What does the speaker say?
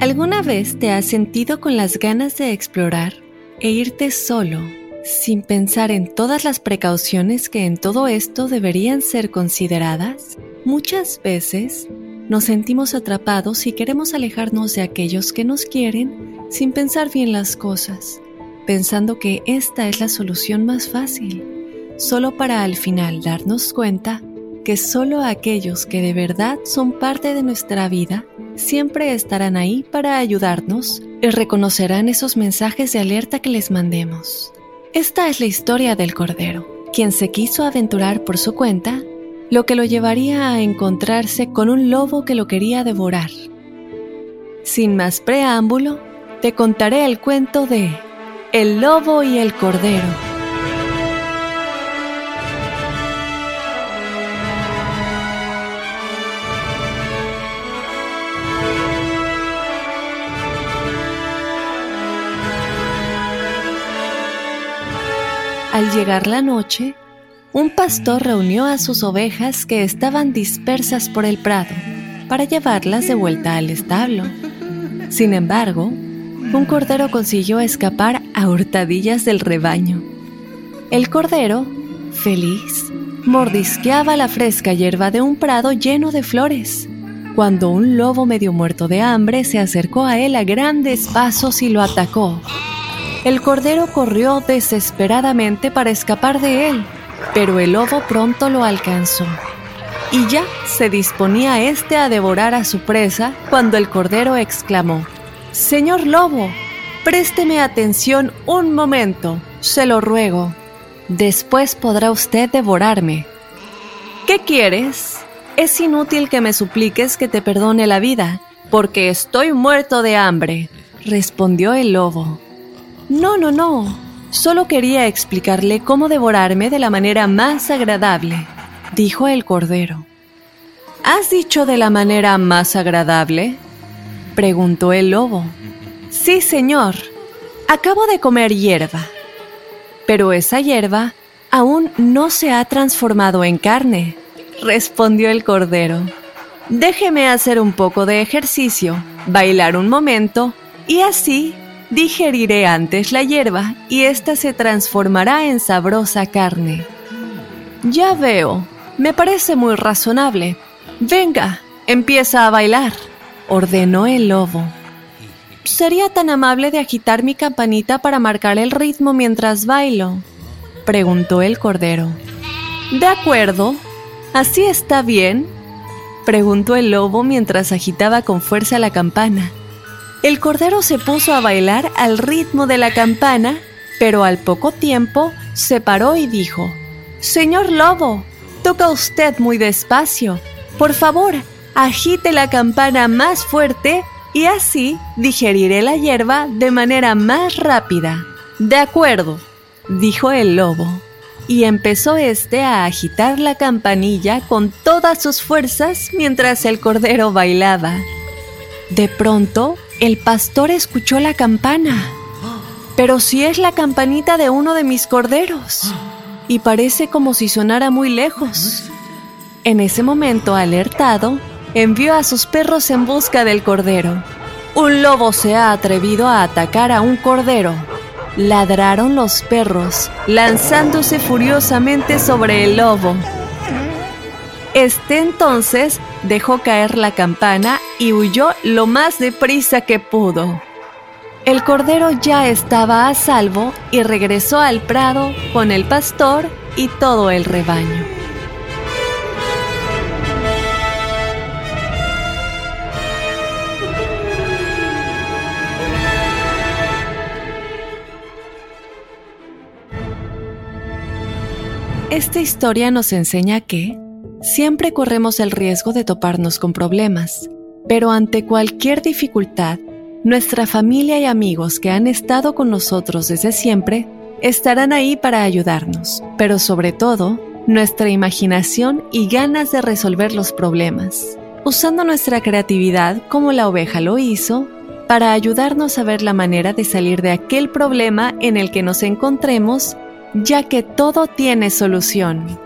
¿Alguna vez te has sentido con las ganas de explorar e irte solo, sin pensar en todas las precauciones que en todo esto deberían ser consideradas? Muchas veces nos sentimos atrapados y queremos alejarnos de aquellos que nos quieren sin pensar bien las cosas, pensando que esta es la solución más fácil, solo para al final darnos cuenta que solo aquellos que de verdad son parte de nuestra vida siempre estarán ahí para ayudarnos y reconocerán esos mensajes de alerta que les mandemos. Esta es la historia del Cordero, quien se quiso aventurar por su cuenta, lo que lo llevaría a encontrarse con un lobo que lo quería devorar. Sin más preámbulo, te contaré el cuento de El lobo y el cordero. Al llegar la noche, un pastor reunió a sus ovejas que estaban dispersas por el prado para llevarlas de vuelta al establo. Sin embargo, un cordero consiguió escapar a hurtadillas del rebaño. El cordero, feliz, mordisqueaba la fresca hierba de un prado lleno de flores, cuando un lobo medio muerto de hambre se acercó a él a grandes pasos y lo atacó. El cordero corrió desesperadamente para escapar de él, pero el lobo pronto lo alcanzó. Y ya se disponía éste a devorar a su presa cuando el cordero exclamó, Señor lobo, présteme atención un momento, se lo ruego. Después podrá usted devorarme. ¿Qué quieres? Es inútil que me supliques que te perdone la vida, porque estoy muerto de hambre, respondió el lobo. No, no, no. Solo quería explicarle cómo devorarme de la manera más agradable, dijo el cordero. ¿Has dicho de la manera más agradable? preguntó el lobo. Sí, señor. Acabo de comer hierba. Pero esa hierba aún no se ha transformado en carne, respondió el cordero. Déjeme hacer un poco de ejercicio, bailar un momento y así Digeriré antes la hierba y ésta se transformará en sabrosa carne. Ya veo, me parece muy razonable. Venga, empieza a bailar, ordenó el lobo. ¿Sería tan amable de agitar mi campanita para marcar el ritmo mientras bailo? preguntó el cordero. De acuerdo, ¿así está bien? preguntó el lobo mientras agitaba con fuerza la campana. El cordero se puso a bailar al ritmo de la campana, pero al poco tiempo se paró y dijo, Señor Lobo, toca usted muy despacio. Por favor, agite la campana más fuerte y así digeriré la hierba de manera más rápida. De acuerdo, dijo el lobo, y empezó este a agitar la campanilla con todas sus fuerzas mientras el cordero bailaba. De pronto, el pastor escuchó la campana. Pero si es la campanita de uno de mis corderos. Y parece como si sonara muy lejos. En ese momento, alertado, envió a sus perros en busca del cordero. Un lobo se ha atrevido a atacar a un cordero. Ladraron los perros, lanzándose furiosamente sobre el lobo. Este entonces dejó caer la campana y huyó lo más deprisa que pudo. El cordero ya estaba a salvo y regresó al prado con el pastor y todo el rebaño. Esta historia nos enseña que siempre corremos el riesgo de toparnos con problemas, pero ante cualquier dificultad, nuestra familia y amigos que han estado con nosotros desde siempre estarán ahí para ayudarnos, pero sobre todo, nuestra imaginación y ganas de resolver los problemas, usando nuestra creatividad como la oveja lo hizo, para ayudarnos a ver la manera de salir de aquel problema en el que nos encontremos ya que todo tiene solución.